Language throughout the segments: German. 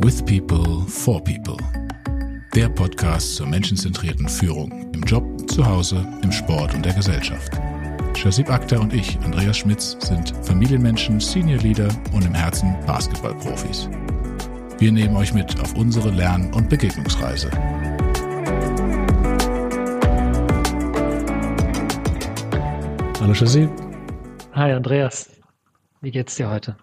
With People, for People. Der Podcast zur menschenzentrierten Führung im Job, zu Hause, im Sport und der Gesellschaft. Shazib Akhtar und ich, Andreas Schmitz, sind Familienmenschen, Senior Leader und im Herzen Basketballprofis. Wir nehmen euch mit auf unsere Lern- und Begegnungsreise. Hallo Shazib. Hi Andreas. Wie geht's dir heute?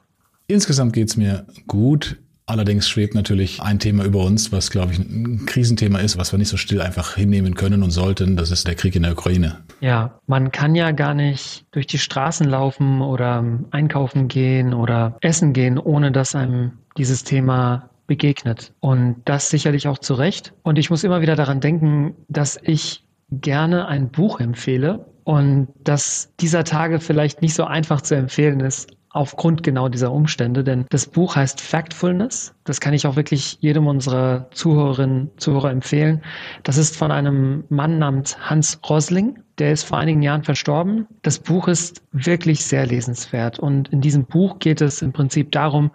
Insgesamt geht's mir gut. Allerdings schwebt natürlich ein Thema über uns, was, glaube ich, ein Krisenthema ist, was wir nicht so still einfach hinnehmen können und sollten. Das ist der Krieg in der Ukraine. Ja, man kann ja gar nicht durch die Straßen laufen oder einkaufen gehen oder essen gehen, ohne dass einem dieses Thema begegnet. Und das sicherlich auch zu Recht. Und ich muss immer wieder daran denken, dass ich gerne ein Buch empfehle und dass dieser Tage vielleicht nicht so einfach zu empfehlen ist, aufgrund genau dieser Umstände. Denn das Buch heißt Factfulness. Das kann ich auch wirklich jedem unserer Zuhörerinnen, Zuhörer empfehlen. Das ist von einem Mann namens Hans Rosling. Der ist vor einigen Jahren verstorben. Das Buch ist wirklich sehr lesenswert. Und in diesem Buch geht es im Prinzip darum,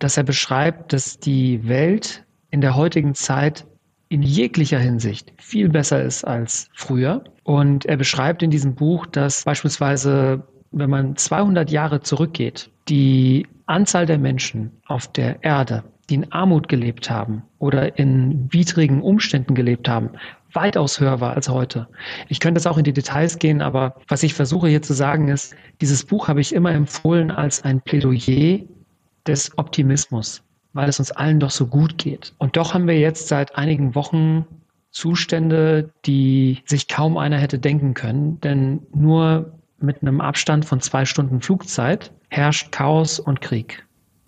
dass er beschreibt, dass die Welt in der heutigen Zeit in jeglicher Hinsicht viel besser ist als früher. Und er beschreibt in diesem Buch, dass beispielsweise wenn man 200 Jahre zurückgeht, die Anzahl der Menschen auf der Erde, die in Armut gelebt haben oder in widrigen Umständen gelebt haben, weitaus höher war als heute. Ich könnte jetzt auch in die Details gehen, aber was ich versuche hier zu sagen ist, dieses Buch habe ich immer empfohlen als ein Plädoyer des Optimismus, weil es uns allen doch so gut geht. Und doch haben wir jetzt seit einigen Wochen Zustände, die sich kaum einer hätte denken können, denn nur mit einem Abstand von zwei Stunden Flugzeit herrscht Chaos und Krieg.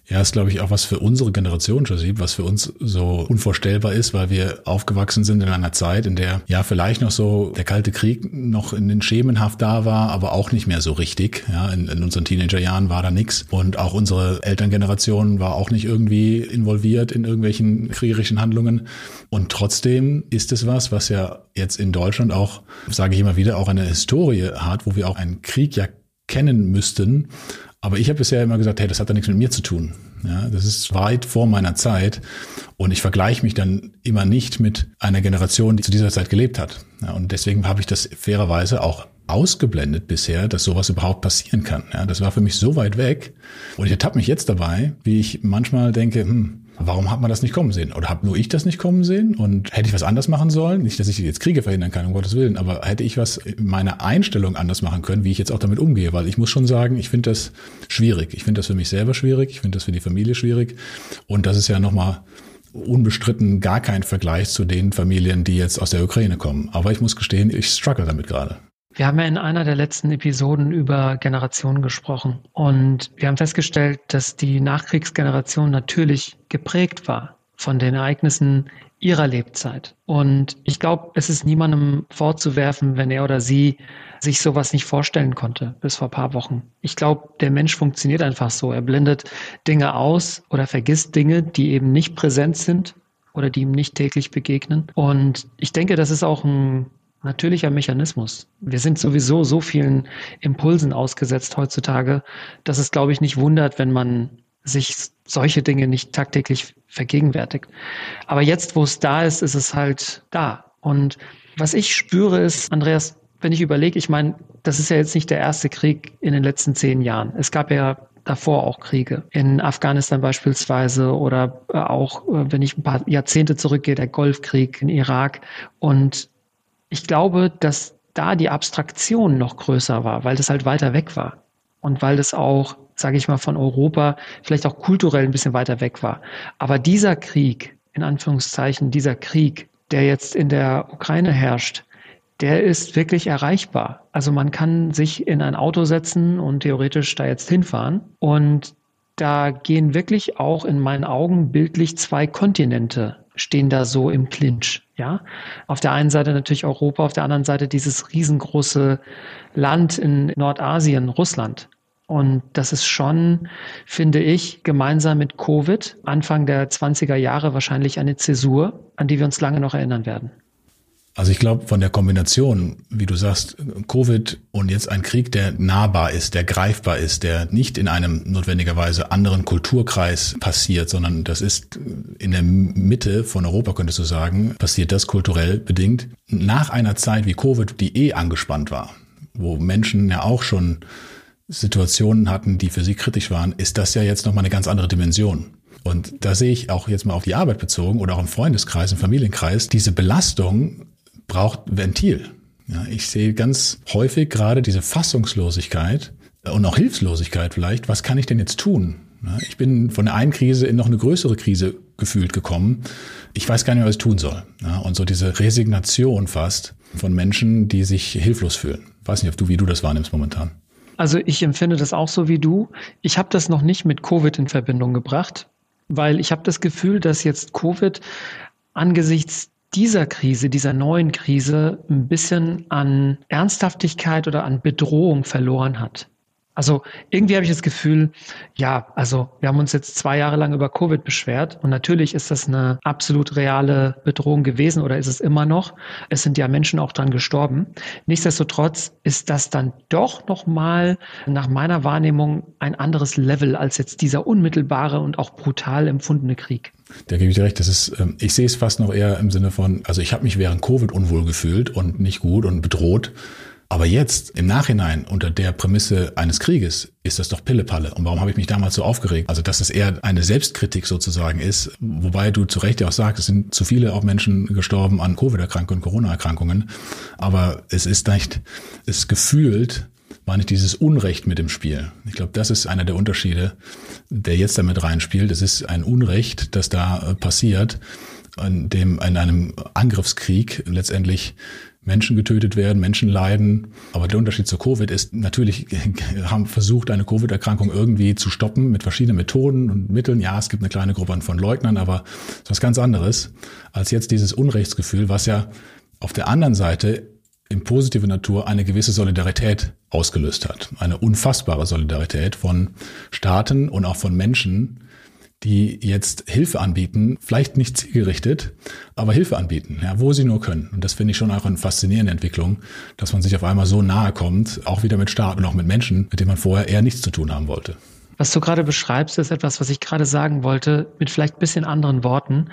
Ja, ist, glaube ich, auch was für unsere Generation, Josip, was für uns so unvorstellbar ist, weil wir aufgewachsen sind in einer Zeit, in der ja vielleicht noch so der Kalte Krieg noch in den Schemenhaft da war, aber auch nicht mehr so richtig. Ja, in, in unseren Teenagerjahren war da nichts. Und auch unsere Elterngeneration war auch nicht irgendwie involviert in irgendwelchen kriegerischen Handlungen. Und trotzdem ist es was, was ja jetzt in Deutschland auch, sage ich immer wieder, auch eine Historie hat, wo wir auch einen Krieg ja kennen müssten aber ich habe bisher immer gesagt, hey, das hat da nichts mit mir zu tun. Ja, das ist weit vor meiner Zeit. Und ich vergleiche mich dann immer nicht mit einer Generation, die zu dieser Zeit gelebt hat. Ja, und deswegen habe ich das fairerweise auch ausgeblendet bisher, dass sowas überhaupt passieren kann. Ja, das war für mich so weit weg. Und ich ertappe mich jetzt dabei, wie ich manchmal denke, hm, Warum hat man das nicht kommen sehen? Oder habe nur ich das nicht kommen sehen? Und hätte ich was anders machen sollen? Nicht, dass ich jetzt Kriege verhindern kann, um Gottes Willen, aber hätte ich was in meiner Einstellung anders machen können, wie ich jetzt auch damit umgehe? Weil ich muss schon sagen, ich finde das schwierig. Ich finde das für mich selber schwierig. Ich finde das für die Familie schwierig. Und das ist ja nochmal unbestritten gar kein Vergleich zu den Familien, die jetzt aus der Ukraine kommen. Aber ich muss gestehen, ich struggle damit gerade. Wir haben ja in einer der letzten Episoden über Generationen gesprochen und wir haben festgestellt, dass die Nachkriegsgeneration natürlich geprägt war von den Ereignissen ihrer Lebzeit. Und ich glaube, es ist niemandem vorzuwerfen, wenn er oder sie sich sowas nicht vorstellen konnte bis vor paar Wochen. Ich glaube, der Mensch funktioniert einfach so. Er blendet Dinge aus oder vergisst Dinge, die eben nicht präsent sind oder die ihm nicht täglich begegnen. Und ich denke, das ist auch ein natürlicher Mechanismus. Wir sind sowieso so vielen Impulsen ausgesetzt heutzutage, dass es, glaube ich, nicht wundert, wenn man sich solche Dinge nicht tagtäglich vergegenwärtigt. Aber jetzt, wo es da ist, ist es halt da. Und was ich spüre ist, Andreas, wenn ich überlege, ich meine, das ist ja jetzt nicht der erste Krieg in den letzten zehn Jahren. Es gab ja davor auch Kriege. In Afghanistan beispielsweise oder auch, äh, wenn ich ein paar Jahrzehnte zurückgehe, der Golfkrieg in Irak. Und ich glaube, dass da die Abstraktion noch größer war, weil das halt weiter weg war und weil das auch, sage ich mal, von Europa vielleicht auch kulturell ein bisschen weiter weg war. Aber dieser Krieg, in Anführungszeichen, dieser Krieg, der jetzt in der Ukraine herrscht, der ist wirklich erreichbar. Also man kann sich in ein Auto setzen und theoretisch da jetzt hinfahren und da gehen wirklich auch in meinen Augen bildlich zwei Kontinente stehen da so im Clinch. Ja, auf der einen Seite natürlich Europa, auf der anderen Seite dieses riesengroße Land in Nordasien, Russland. Und das ist schon, finde ich, gemeinsam mit Covid, Anfang der 20er Jahre wahrscheinlich eine Zäsur, an die wir uns lange noch erinnern werden. Also ich glaube, von der Kombination, wie du sagst, Covid und jetzt ein Krieg, der nahbar ist, der greifbar ist, der nicht in einem notwendigerweise anderen Kulturkreis passiert, sondern das ist in der Mitte von Europa, könntest du sagen, passiert das kulturell bedingt. Nach einer Zeit wie Covid, die eh angespannt war, wo Menschen ja auch schon Situationen hatten, die für sie kritisch waren, ist das ja jetzt nochmal eine ganz andere Dimension. Und da sehe ich auch jetzt mal auf die Arbeit bezogen oder auch im Freundeskreis, im Familienkreis, diese Belastung braucht Ventil. Ja, ich sehe ganz häufig gerade diese Fassungslosigkeit und auch Hilflosigkeit vielleicht. Was kann ich denn jetzt tun? Ja, ich bin von der einen Krise in noch eine größere Krise gefühlt gekommen. Ich weiß gar nicht was ich tun soll. Ja, und so diese Resignation fast von Menschen, die sich hilflos fühlen. Ich weiß nicht, ob du, wie du das wahrnimmst momentan. Also ich empfinde das auch so wie du. Ich habe das noch nicht mit Covid in Verbindung gebracht, weil ich habe das Gefühl, dass jetzt Covid angesichts dieser Krise, dieser neuen Krise ein bisschen an Ernsthaftigkeit oder an Bedrohung verloren hat. Also irgendwie habe ich das Gefühl, ja, also wir haben uns jetzt zwei Jahre lang über Covid beschwert und natürlich ist das eine absolut reale Bedrohung gewesen oder ist es immer noch. Es sind ja Menschen auch dran gestorben. Nichtsdestotrotz ist das dann doch nochmal nach meiner Wahrnehmung ein anderes Level als jetzt dieser unmittelbare und auch brutal empfundene Krieg. Da gebe ich dir recht. Das ist, ähm, ich sehe es fast noch eher im Sinne von, also ich habe mich während Covid unwohl gefühlt und nicht gut und bedroht. Aber jetzt, im Nachhinein, unter der Prämisse eines Krieges, ist das doch Pillepalle. Und warum habe ich mich damals so aufgeregt? Also, dass es eher eine Selbstkritik sozusagen ist, wobei du zu Recht ja auch sagst, es sind zu viele auch Menschen gestorben an Covid-Erkrankungen, Corona-Erkrankungen. Aber es ist nicht, es gefühlt, war nicht dieses Unrecht mit dem Spiel. Ich glaube, das ist einer der Unterschiede, der jetzt damit reinspielt. Es ist ein Unrecht, das da äh, passiert, in dem in einem Angriffskrieg letztendlich Menschen getötet werden, Menschen leiden. Aber der Unterschied zu Covid ist, natürlich haben versucht, eine Covid-Erkrankung irgendwie zu stoppen mit verschiedenen Methoden und Mitteln. Ja, es gibt eine kleine Gruppe von Leugnern, aber es ist was ganz anderes als jetzt dieses Unrechtsgefühl, was ja auf der anderen Seite in positive Natur eine gewisse Solidarität ausgelöst hat. Eine unfassbare Solidarität von Staaten und auch von Menschen, die jetzt Hilfe anbieten, vielleicht nicht zielgerichtet, aber Hilfe anbieten, ja, wo sie nur können. Und das finde ich schon auch eine faszinierende Entwicklung, dass man sich auf einmal so nahe kommt, auch wieder mit Staaten und auch mit Menschen, mit denen man vorher eher nichts zu tun haben wollte. Was du gerade beschreibst, ist etwas, was ich gerade sagen wollte, mit vielleicht ein bisschen anderen Worten.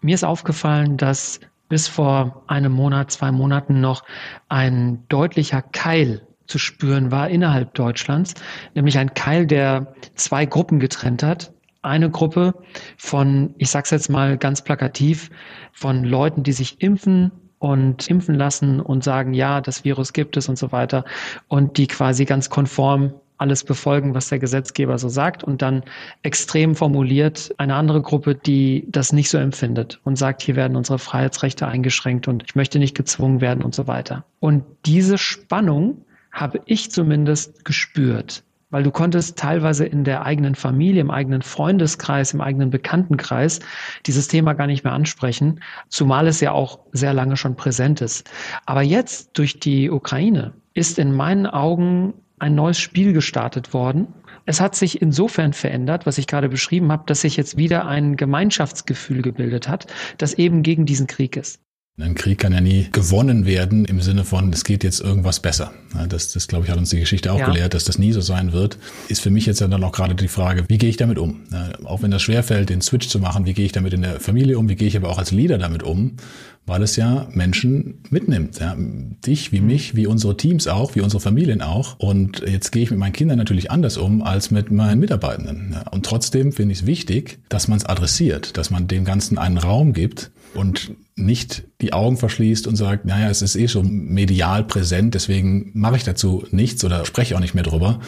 Mir ist aufgefallen, dass bis vor einem Monat, zwei Monaten noch ein deutlicher Keil zu spüren war innerhalb Deutschlands, nämlich ein Keil, der zwei Gruppen getrennt hat eine Gruppe von, ich sag's jetzt mal ganz plakativ, von Leuten, die sich impfen und impfen lassen und sagen, ja, das Virus gibt es und so weiter und die quasi ganz konform alles befolgen, was der Gesetzgeber so sagt und dann extrem formuliert eine andere Gruppe, die das nicht so empfindet und sagt, hier werden unsere Freiheitsrechte eingeschränkt und ich möchte nicht gezwungen werden und so weiter. Und diese Spannung habe ich zumindest gespürt weil du konntest teilweise in der eigenen Familie, im eigenen Freundeskreis, im eigenen Bekanntenkreis dieses Thema gar nicht mehr ansprechen, zumal es ja auch sehr lange schon präsent ist. Aber jetzt durch die Ukraine ist in meinen Augen ein neues Spiel gestartet worden. Es hat sich insofern verändert, was ich gerade beschrieben habe, dass sich jetzt wieder ein Gemeinschaftsgefühl gebildet hat, das eben gegen diesen Krieg ist. Ein Krieg kann ja nie gewonnen werden im Sinne von, es geht jetzt irgendwas besser. Das, das glaube ich, hat uns die Geschichte auch ja. gelehrt, dass das nie so sein wird. Ist für mich jetzt dann auch gerade die Frage, wie gehe ich damit um? Auch wenn das schwerfällt, den Switch zu machen, wie gehe ich damit in der Familie um, wie gehe ich aber auch als Leader damit um? Weil es ja Menschen mitnimmt. Ja. Dich wie mich, wie unsere Teams auch, wie unsere Familien auch. Und jetzt gehe ich mit meinen Kindern natürlich anders um als mit meinen Mitarbeitenden. Und trotzdem finde ich es wichtig, dass man es adressiert, dass man dem Ganzen einen Raum gibt und nicht die Augen verschließt und sagt, naja, es ist eh schon medial präsent, deswegen mache ich dazu nichts oder spreche auch nicht mehr drüber.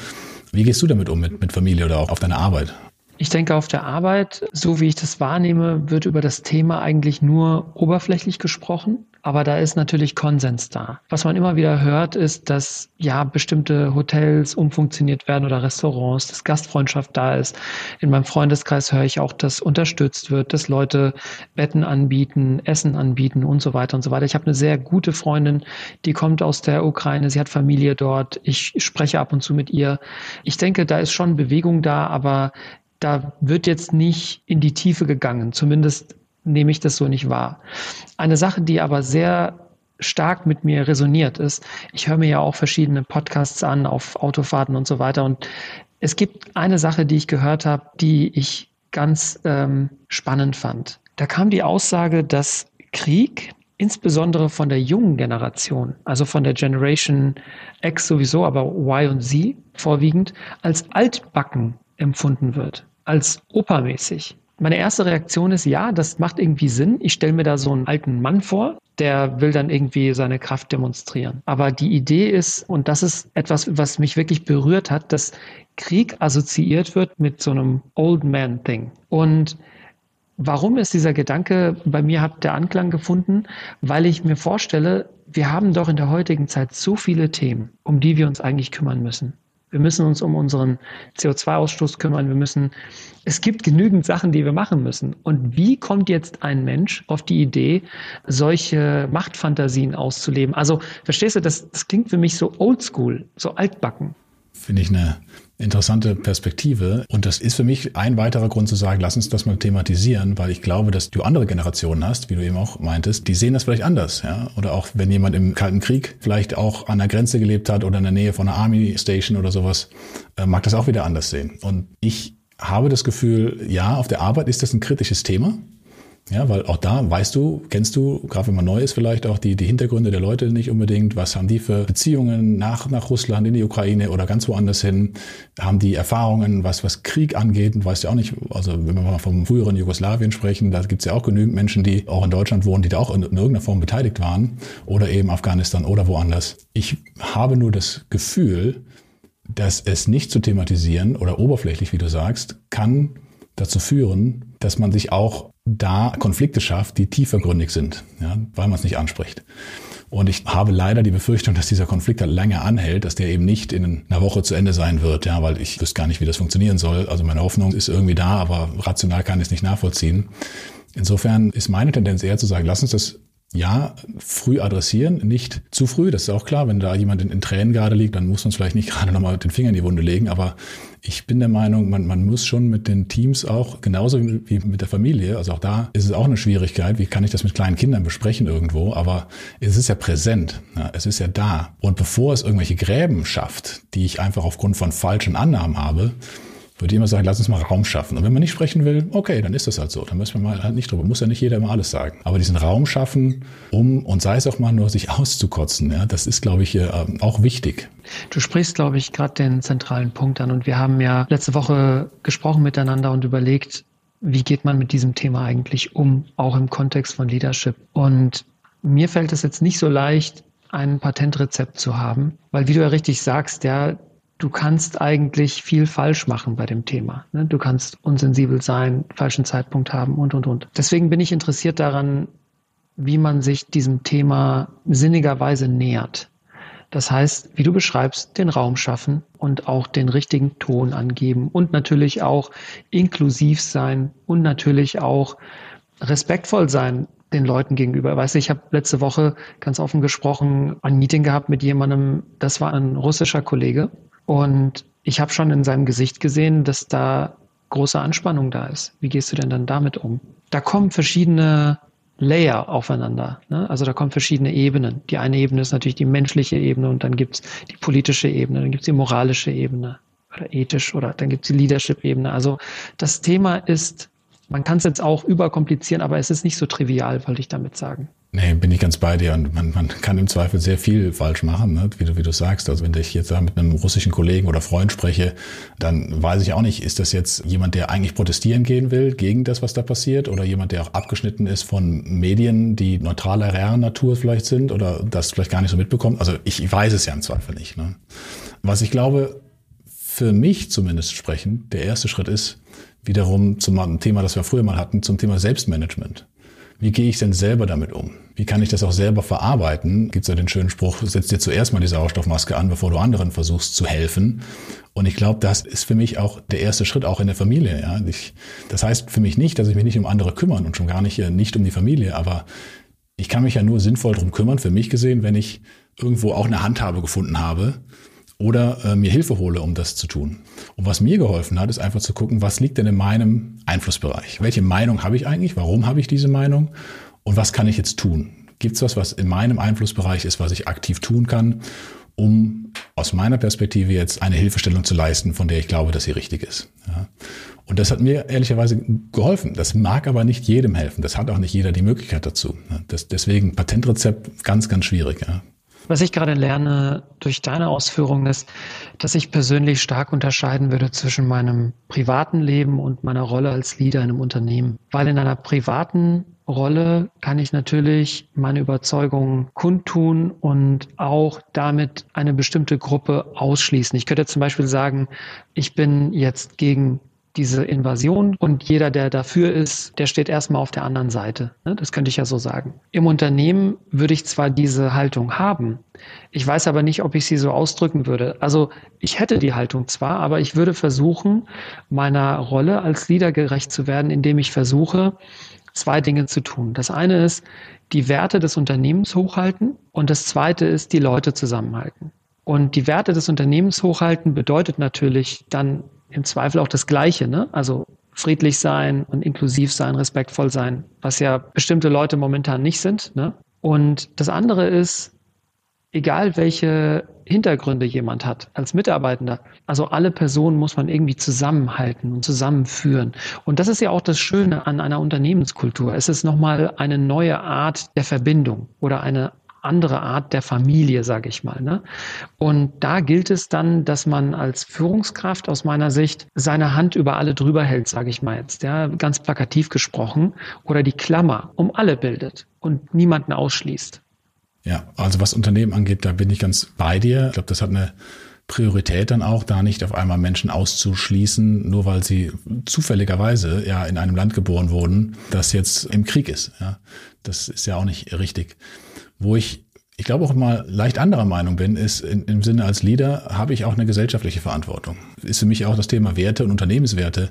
Wie gehst du damit um mit, mit Familie oder auch auf deiner Arbeit? Ich denke, auf der Arbeit, so wie ich das wahrnehme, wird über das Thema eigentlich nur oberflächlich gesprochen. Aber da ist natürlich Konsens da. Was man immer wieder hört, ist, dass ja bestimmte Hotels umfunktioniert werden oder Restaurants, dass Gastfreundschaft da ist. In meinem Freundeskreis höre ich auch, dass unterstützt wird, dass Leute Betten anbieten, Essen anbieten und so weiter und so weiter. Ich habe eine sehr gute Freundin, die kommt aus der Ukraine, sie hat Familie dort. Ich spreche ab und zu mit ihr. Ich denke, da ist schon Bewegung da, aber da wird jetzt nicht in die Tiefe gegangen. Zumindest nehme ich das so nicht wahr. Eine Sache, die aber sehr stark mit mir resoniert ist, ich höre mir ja auch verschiedene Podcasts an auf Autofahrten und so weiter. Und es gibt eine Sache, die ich gehört habe, die ich ganz ähm, spannend fand. Da kam die Aussage, dass Krieg insbesondere von der jungen Generation, also von der Generation X sowieso, aber Y und Z vorwiegend, als altbacken empfunden wird, als opermäßig. Meine erste Reaktion ist, ja, das macht irgendwie Sinn. Ich stelle mir da so einen alten Mann vor, der will dann irgendwie seine Kraft demonstrieren. Aber die Idee ist, und das ist etwas, was mich wirklich berührt hat, dass Krieg assoziiert wird mit so einem Old Man Thing. Und Warum ist dieser Gedanke bei mir hat der Anklang gefunden? Weil ich mir vorstelle, wir haben doch in der heutigen Zeit so viele Themen, um die wir uns eigentlich kümmern müssen. Wir müssen uns um unseren CO2-Ausstoß kümmern. Wir müssen, es gibt genügend Sachen, die wir machen müssen. Und wie kommt jetzt ein Mensch auf die Idee, solche Machtfantasien auszuleben? Also, verstehst du, das, das klingt für mich so oldschool, so altbacken. Finde ich eine interessante Perspektive. Und das ist für mich ein weiterer Grund zu sagen, lass uns das mal thematisieren, weil ich glaube, dass du andere Generationen hast, wie du eben auch meintest, die sehen das vielleicht anders. Ja? Oder auch wenn jemand im Kalten Krieg vielleicht auch an der Grenze gelebt hat oder in der Nähe von einer Army Station oder sowas, äh, mag das auch wieder anders sehen. Und ich habe das Gefühl, ja, auf der Arbeit ist das ein kritisches Thema. Ja, weil auch da weißt du, kennst du, gerade wenn man neu ist, vielleicht auch die, die Hintergründe der Leute nicht unbedingt. Was haben die für Beziehungen nach, nach Russland, in die Ukraine oder ganz woanders hin? Haben die Erfahrungen, was, was Krieg angeht? Und weißt ja auch nicht, also wenn wir mal vom früheren Jugoslawien sprechen, da gibt's ja auch genügend Menschen, die auch in Deutschland wohnen, die da auch in, in irgendeiner Form beteiligt waren. Oder eben Afghanistan oder woanders. Ich habe nur das Gefühl, dass es nicht zu thematisieren oder oberflächlich, wie du sagst, kann dazu führen, dass man sich auch da Konflikte schafft, die tiefergründig sind, ja, weil man es nicht anspricht. Und ich habe leider die Befürchtung, dass dieser Konflikt halt länger anhält, dass der eben nicht in einer Woche zu Ende sein wird, ja, weil ich wüsste gar nicht, wie das funktionieren soll. Also meine Hoffnung ist irgendwie da, aber rational kann ich es nicht nachvollziehen. Insofern ist meine Tendenz eher zu sagen, lass uns das ja, früh adressieren, nicht zu früh, das ist auch klar. Wenn da jemand in, in Tränen gerade liegt, dann muss man es vielleicht nicht gerade nochmal den Finger in die Wunde legen. Aber ich bin der Meinung, man, man muss schon mit den Teams auch, genauso wie mit der Familie, also auch da ist es auch eine Schwierigkeit. Wie kann ich das mit kleinen Kindern besprechen irgendwo? Aber es ist ja präsent, ja, es ist ja da. Und bevor es irgendwelche Gräben schafft, die ich einfach aufgrund von falschen Annahmen habe, würde immer sagen, lass uns mal Raum schaffen. Und wenn man nicht sprechen will, okay, dann ist das halt so. Dann müssen wir mal halt nicht drüber. Muss ja nicht jeder immer alles sagen. Aber diesen Raum schaffen, um, und sei es auch mal nur, sich auszukotzen, ja, das ist, glaube ich, auch wichtig. Du sprichst, glaube ich, gerade den zentralen Punkt an. Und wir haben ja letzte Woche gesprochen miteinander und überlegt, wie geht man mit diesem Thema eigentlich um, auch im Kontext von Leadership. Und mir fällt es jetzt nicht so leicht, ein Patentrezept zu haben, weil wie du ja richtig sagst, ja, du kannst eigentlich viel falsch machen bei dem Thema. Ne? Du kannst unsensibel sein, falschen Zeitpunkt haben und, und, und. Deswegen bin ich interessiert daran, wie man sich diesem Thema sinnigerweise nähert. Das heißt, wie du beschreibst, den Raum schaffen und auch den richtigen Ton angeben und natürlich auch inklusiv sein und natürlich auch respektvoll sein den Leuten gegenüber. Weißt du, ich habe letzte Woche ganz offen gesprochen, ein Meeting gehabt mit jemandem, das war ein russischer Kollege und ich habe schon in seinem Gesicht gesehen, dass da große Anspannung da ist. Wie gehst du denn dann damit um? Da kommen verschiedene Layer aufeinander. Ne? Also da kommen verschiedene Ebenen. Die eine Ebene ist natürlich die menschliche Ebene und dann gibt's die politische Ebene, dann gibt's die moralische Ebene oder ethisch oder dann gibt's die Leadership-Ebene. Also das Thema ist, man kann es jetzt auch überkomplizieren, aber es ist nicht so trivial, wollte ich damit sagen. Nee, bin ich ganz bei dir. Und man, man kann im Zweifel sehr viel falsch machen, ne? wie, du, wie du sagst. Also wenn ich jetzt da mit einem russischen Kollegen oder Freund spreche, dann weiß ich auch nicht, ist das jetzt jemand, der eigentlich protestieren gehen will gegen das, was da passiert, oder jemand, der auch abgeschnitten ist von Medien, die neutraler Natur vielleicht sind oder das vielleicht gar nicht so mitbekommt. Also ich weiß es ja im Zweifel nicht. Ne? Was ich glaube, für mich zumindest sprechen, der erste Schritt ist, wiederum zum Thema, das wir früher mal hatten, zum Thema Selbstmanagement. Wie gehe ich denn selber damit um? Wie kann ich das auch selber verarbeiten? Gibt es ja den schönen Spruch, setz dir zuerst mal die Sauerstoffmaske an, bevor du anderen versuchst zu helfen. Und ich glaube, das ist für mich auch der erste Schritt, auch in der Familie. Ja? Ich, das heißt für mich nicht, dass ich mich nicht um andere kümmern und schon gar nicht, äh, nicht um die Familie, aber ich kann mich ja nur sinnvoll drum kümmern, für mich gesehen, wenn ich irgendwo auch eine Handhabe gefunden habe, oder äh, mir Hilfe hole, um das zu tun. Und was mir geholfen hat, ist einfach zu gucken, was liegt denn in meinem Einflussbereich? Welche Meinung habe ich eigentlich? Warum habe ich diese Meinung? Und was kann ich jetzt tun? Gibt es was, was in meinem Einflussbereich ist, was ich aktiv tun kann, um aus meiner Perspektive jetzt eine Hilfestellung zu leisten, von der ich glaube, dass sie richtig ist. Ja. Und das hat mir ehrlicherweise geholfen. Das mag aber nicht jedem helfen. Das hat auch nicht jeder die Möglichkeit dazu. Das, deswegen Patentrezept ganz, ganz schwierig. Ja. Was ich gerade lerne durch deine Ausführungen ist, dass ich persönlich stark unterscheiden würde zwischen meinem privaten Leben und meiner Rolle als Leader in einem Unternehmen. Weil in einer privaten Rolle kann ich natürlich meine Überzeugungen kundtun und auch damit eine bestimmte Gruppe ausschließen. Ich könnte zum Beispiel sagen, ich bin jetzt gegen diese Invasion und jeder, der dafür ist, der steht erstmal auf der anderen Seite. Ne? Das könnte ich ja so sagen. Im Unternehmen würde ich zwar diese Haltung haben, ich weiß aber nicht, ob ich sie so ausdrücken würde. Also ich hätte die Haltung zwar, aber ich würde versuchen, meiner Rolle als Leader gerecht zu werden, indem ich versuche, zwei Dinge zu tun. Das eine ist, die Werte des Unternehmens hochhalten und das zweite ist, die Leute zusammenhalten. Und die Werte des Unternehmens hochhalten bedeutet natürlich dann im Zweifel auch das Gleiche, ne? Also friedlich sein und inklusiv sein, respektvoll sein, was ja bestimmte Leute momentan nicht sind. Ne? Und das andere ist, egal welche Hintergründe jemand hat als Mitarbeitender, also alle Personen muss man irgendwie zusammenhalten und zusammenführen. Und das ist ja auch das Schöne an einer Unternehmenskultur. Es ist nochmal eine neue Art der Verbindung oder eine andere Art der Familie, sage ich mal. Ne? Und da gilt es dann, dass man als Führungskraft aus meiner Sicht seine Hand über alle drüber hält, sage ich mal jetzt, ja, ganz plakativ gesprochen, oder die Klammer um alle bildet und niemanden ausschließt. Ja, also was Unternehmen angeht, da bin ich ganz bei dir. Ich glaube, das hat eine Priorität dann auch, da nicht auf einmal Menschen auszuschließen, nur weil sie zufälligerweise ja in einem Land geboren wurden, das jetzt im Krieg ist. Ja, das ist ja auch nicht richtig. Wo ich, ich glaube auch mal leicht anderer Meinung bin, ist in, im Sinne als Leader habe ich auch eine gesellschaftliche Verantwortung. Ist für mich auch das Thema Werte und Unternehmenswerte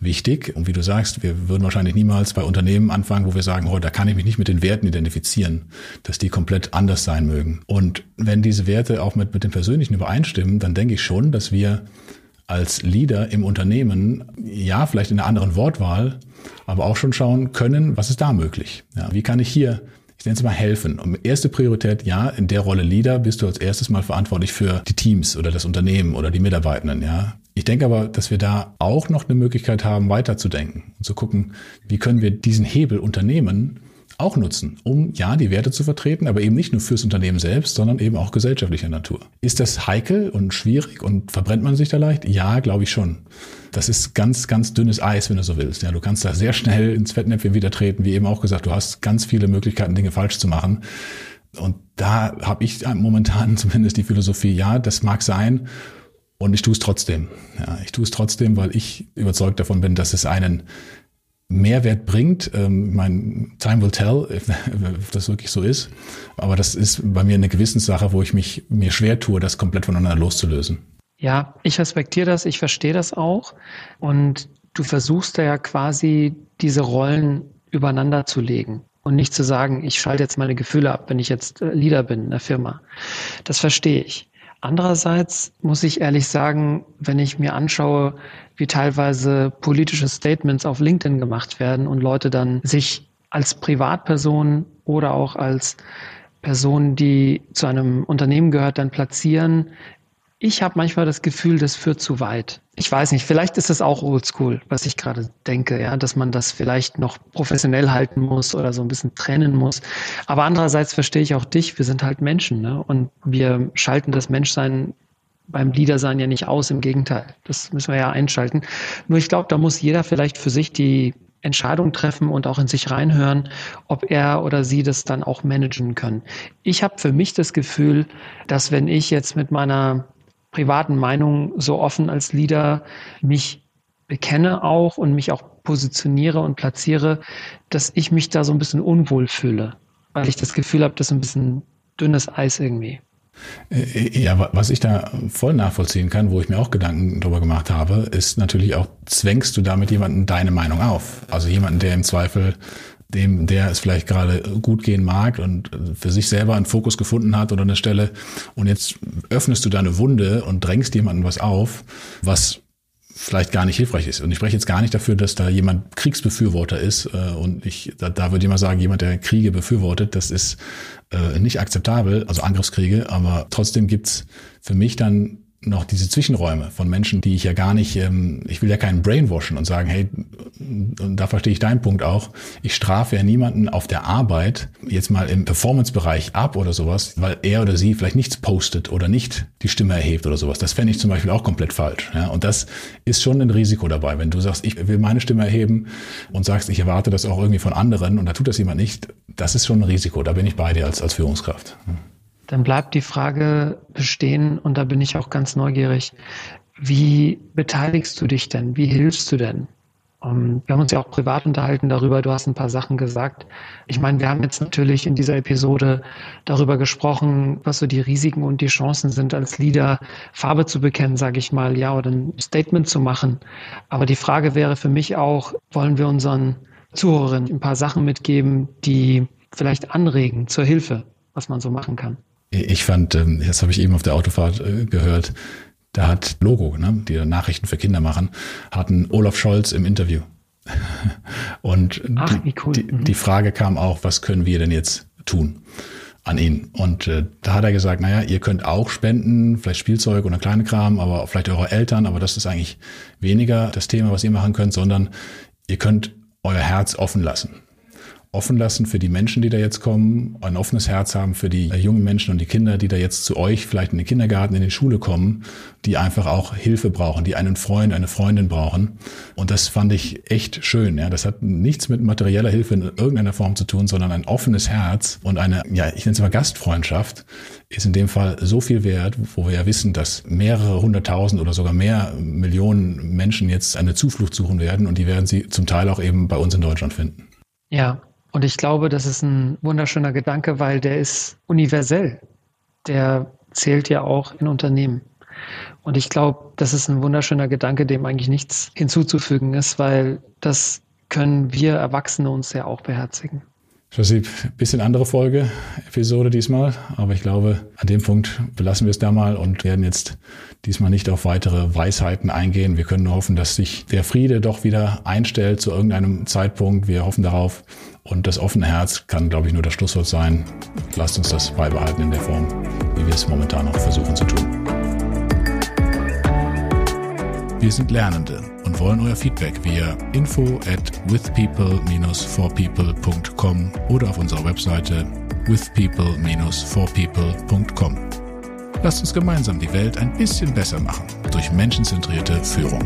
wichtig. Und wie du sagst, wir würden wahrscheinlich niemals bei Unternehmen anfangen, wo wir sagen, oh, da kann ich mich nicht mit den Werten identifizieren, dass die komplett anders sein mögen. Und wenn diese Werte auch mit, mit dem Persönlichen übereinstimmen, dann denke ich schon, dass wir als Leader im Unternehmen, ja, vielleicht in einer anderen Wortwahl, aber auch schon schauen können, was ist da möglich? Ja, wie kann ich hier ich nenne es mal helfen. Und erste Priorität, ja, in der Rolle Leader bist du als erstes mal verantwortlich für die Teams oder das Unternehmen oder die Mitarbeitenden, ja. Ich denke aber, dass wir da auch noch eine Möglichkeit haben, weiterzudenken und zu gucken, wie können wir diesen Hebel Unternehmen auch nutzen, um ja die Werte zu vertreten, aber eben nicht nur fürs Unternehmen selbst, sondern eben auch gesellschaftlicher Natur. Ist das heikel und schwierig und verbrennt man sich da leicht? Ja, glaube ich schon. Das ist ganz, ganz dünnes Eis, wenn du so willst. Ja, du kannst da sehr schnell ins Fettnäpfchen wieder treten, wie eben auch gesagt. Du hast ganz viele Möglichkeiten, Dinge falsch zu machen. Und da habe ich momentan zumindest die Philosophie, ja, das mag sein. Und ich tue es trotzdem. Ja, ich tue es trotzdem, weil ich überzeugt davon bin, dass es einen Mehrwert bringt. Ähm, mein Time will tell, if das wirklich so ist. Aber das ist bei mir eine Gewissenssache, wo ich mich mir schwer tue, das komplett voneinander loszulösen. Ja, ich respektiere das, ich verstehe das auch. Und du versuchst da ja quasi diese Rollen übereinander zu legen und nicht zu sagen, ich schalte jetzt meine Gefühle ab, wenn ich jetzt äh, Leader bin in der Firma. Das verstehe ich. Andererseits muss ich ehrlich sagen, wenn ich mir anschaue, wie teilweise politische Statements auf LinkedIn gemacht werden und Leute dann sich als Privatperson oder auch als Person, die zu einem Unternehmen gehört, dann platzieren, ich habe manchmal das Gefühl, das führt zu weit. Ich weiß nicht, vielleicht ist das auch oldschool, was ich gerade denke, ja, dass man das vielleicht noch professionell halten muss oder so ein bisschen trennen muss. Aber andererseits verstehe ich auch dich, wir sind halt Menschen, ne? Und wir schalten das Menschsein beim Leadersein ja nicht aus, im Gegenteil. Das müssen wir ja einschalten. Nur ich glaube, da muss jeder vielleicht für sich die Entscheidung treffen und auch in sich reinhören, ob er oder sie das dann auch managen können. Ich habe für mich das Gefühl, dass wenn ich jetzt mit meiner privaten Meinung so offen als Leader mich bekenne auch und mich auch positioniere und platziere, dass ich mich da so ein bisschen unwohl fühle, weil ich das Gefühl habe, das ist ein bisschen dünnes Eis irgendwie. Äh, ja, was ich da voll nachvollziehen kann, wo ich mir auch Gedanken darüber gemacht habe, ist natürlich auch, zwängst du damit jemanden deine Meinung auf? Also jemanden, der im Zweifel dem, der es vielleicht gerade gut gehen mag und für sich selber einen Fokus gefunden hat oder eine Stelle. Und jetzt öffnest du deine Wunde und drängst jemandem was auf, was vielleicht gar nicht hilfreich ist. Und ich spreche jetzt gar nicht dafür, dass da jemand Kriegsbefürworter ist. Äh, und ich, da, da würde ich mal sagen, jemand, der Kriege befürwortet, das ist äh, nicht akzeptabel, also Angriffskriege, aber trotzdem gibt's für mich dann noch diese Zwischenräume von Menschen, die ich ja gar nicht, ähm, ich will ja keinen brainwashen und sagen, hey, und da verstehe ich deinen Punkt auch, ich strafe ja niemanden auf der Arbeit jetzt mal im Performance-Bereich ab oder sowas, weil er oder sie vielleicht nichts postet oder nicht die Stimme erhebt oder sowas. Das fände ich zum Beispiel auch komplett falsch. Ja? Und das ist schon ein Risiko dabei, wenn du sagst, ich will meine Stimme erheben und sagst, ich erwarte das auch irgendwie von anderen und da tut das jemand nicht, das ist schon ein Risiko. Da bin ich bei dir als, als Führungskraft dann bleibt die Frage bestehen und da bin ich auch ganz neugierig. Wie beteiligst du dich denn? Wie hilfst du denn? Um, wir haben uns ja auch privat unterhalten darüber. Du hast ein paar Sachen gesagt. Ich meine, wir haben jetzt natürlich in dieser Episode darüber gesprochen, was so die Risiken und die Chancen sind, als Leader Farbe zu bekennen, sage ich mal, ja, oder ein Statement zu machen. Aber die Frage wäre für mich auch, wollen wir unseren Zuhörern ein paar Sachen mitgeben, die vielleicht anregen zur Hilfe, was man so machen kann? Ich fand, ähm, das habe ich eben auf der Autofahrt äh, gehört, da hat Logo, ne, die Nachrichten für Kinder machen, hatten Olaf Scholz im Interview. Und Ach, die, cool. die, mhm. die, Frage kam auch, was können wir denn jetzt tun an ihn? Und äh, da hat er gesagt, naja, ihr könnt auch spenden, vielleicht Spielzeug oder kleine Kram, aber vielleicht eure Eltern, aber das ist eigentlich weniger das Thema, was ihr machen könnt, sondern ihr könnt euer Herz offen lassen offen lassen für die Menschen, die da jetzt kommen, ein offenes Herz haben für die jungen Menschen und die Kinder, die da jetzt zu euch vielleicht in den Kindergarten, in die Schule kommen, die einfach auch Hilfe brauchen, die einen Freund, eine Freundin brauchen. Und das fand ich echt schön. Ja, das hat nichts mit materieller Hilfe in irgendeiner Form zu tun, sondern ein offenes Herz und eine, ja, ich nenne es mal Gastfreundschaft, ist in dem Fall so viel wert, wo wir ja wissen, dass mehrere hunderttausend oder sogar mehr Millionen Menschen jetzt eine Zuflucht suchen werden und die werden sie zum Teil auch eben bei uns in Deutschland finden. Ja, und ich glaube, das ist ein wunderschöner Gedanke, weil der ist universell. Der zählt ja auch in Unternehmen. Und ich glaube, das ist ein wunderschöner Gedanke, dem eigentlich nichts hinzuzufügen ist, weil das können wir Erwachsene uns ja auch beherzigen. Josip, bisschen andere Folge, Episode diesmal, aber ich glaube, an dem Punkt belassen wir es da mal und werden jetzt diesmal nicht auf weitere Weisheiten eingehen. Wir können nur hoffen, dass sich der Friede doch wieder einstellt zu irgendeinem Zeitpunkt. Wir hoffen darauf und das offene Herz kann, glaube ich, nur das Schlusswort sein. Lasst uns das beibehalten in der Form, wie wir es momentan noch versuchen zu tun. Wir sind Lernende und wollen euer Feedback via info at withpeople-forpeople.com oder auf unserer Webseite withpeople-forpeople.com. Lasst uns gemeinsam die Welt ein bisschen besser machen durch menschenzentrierte Führung.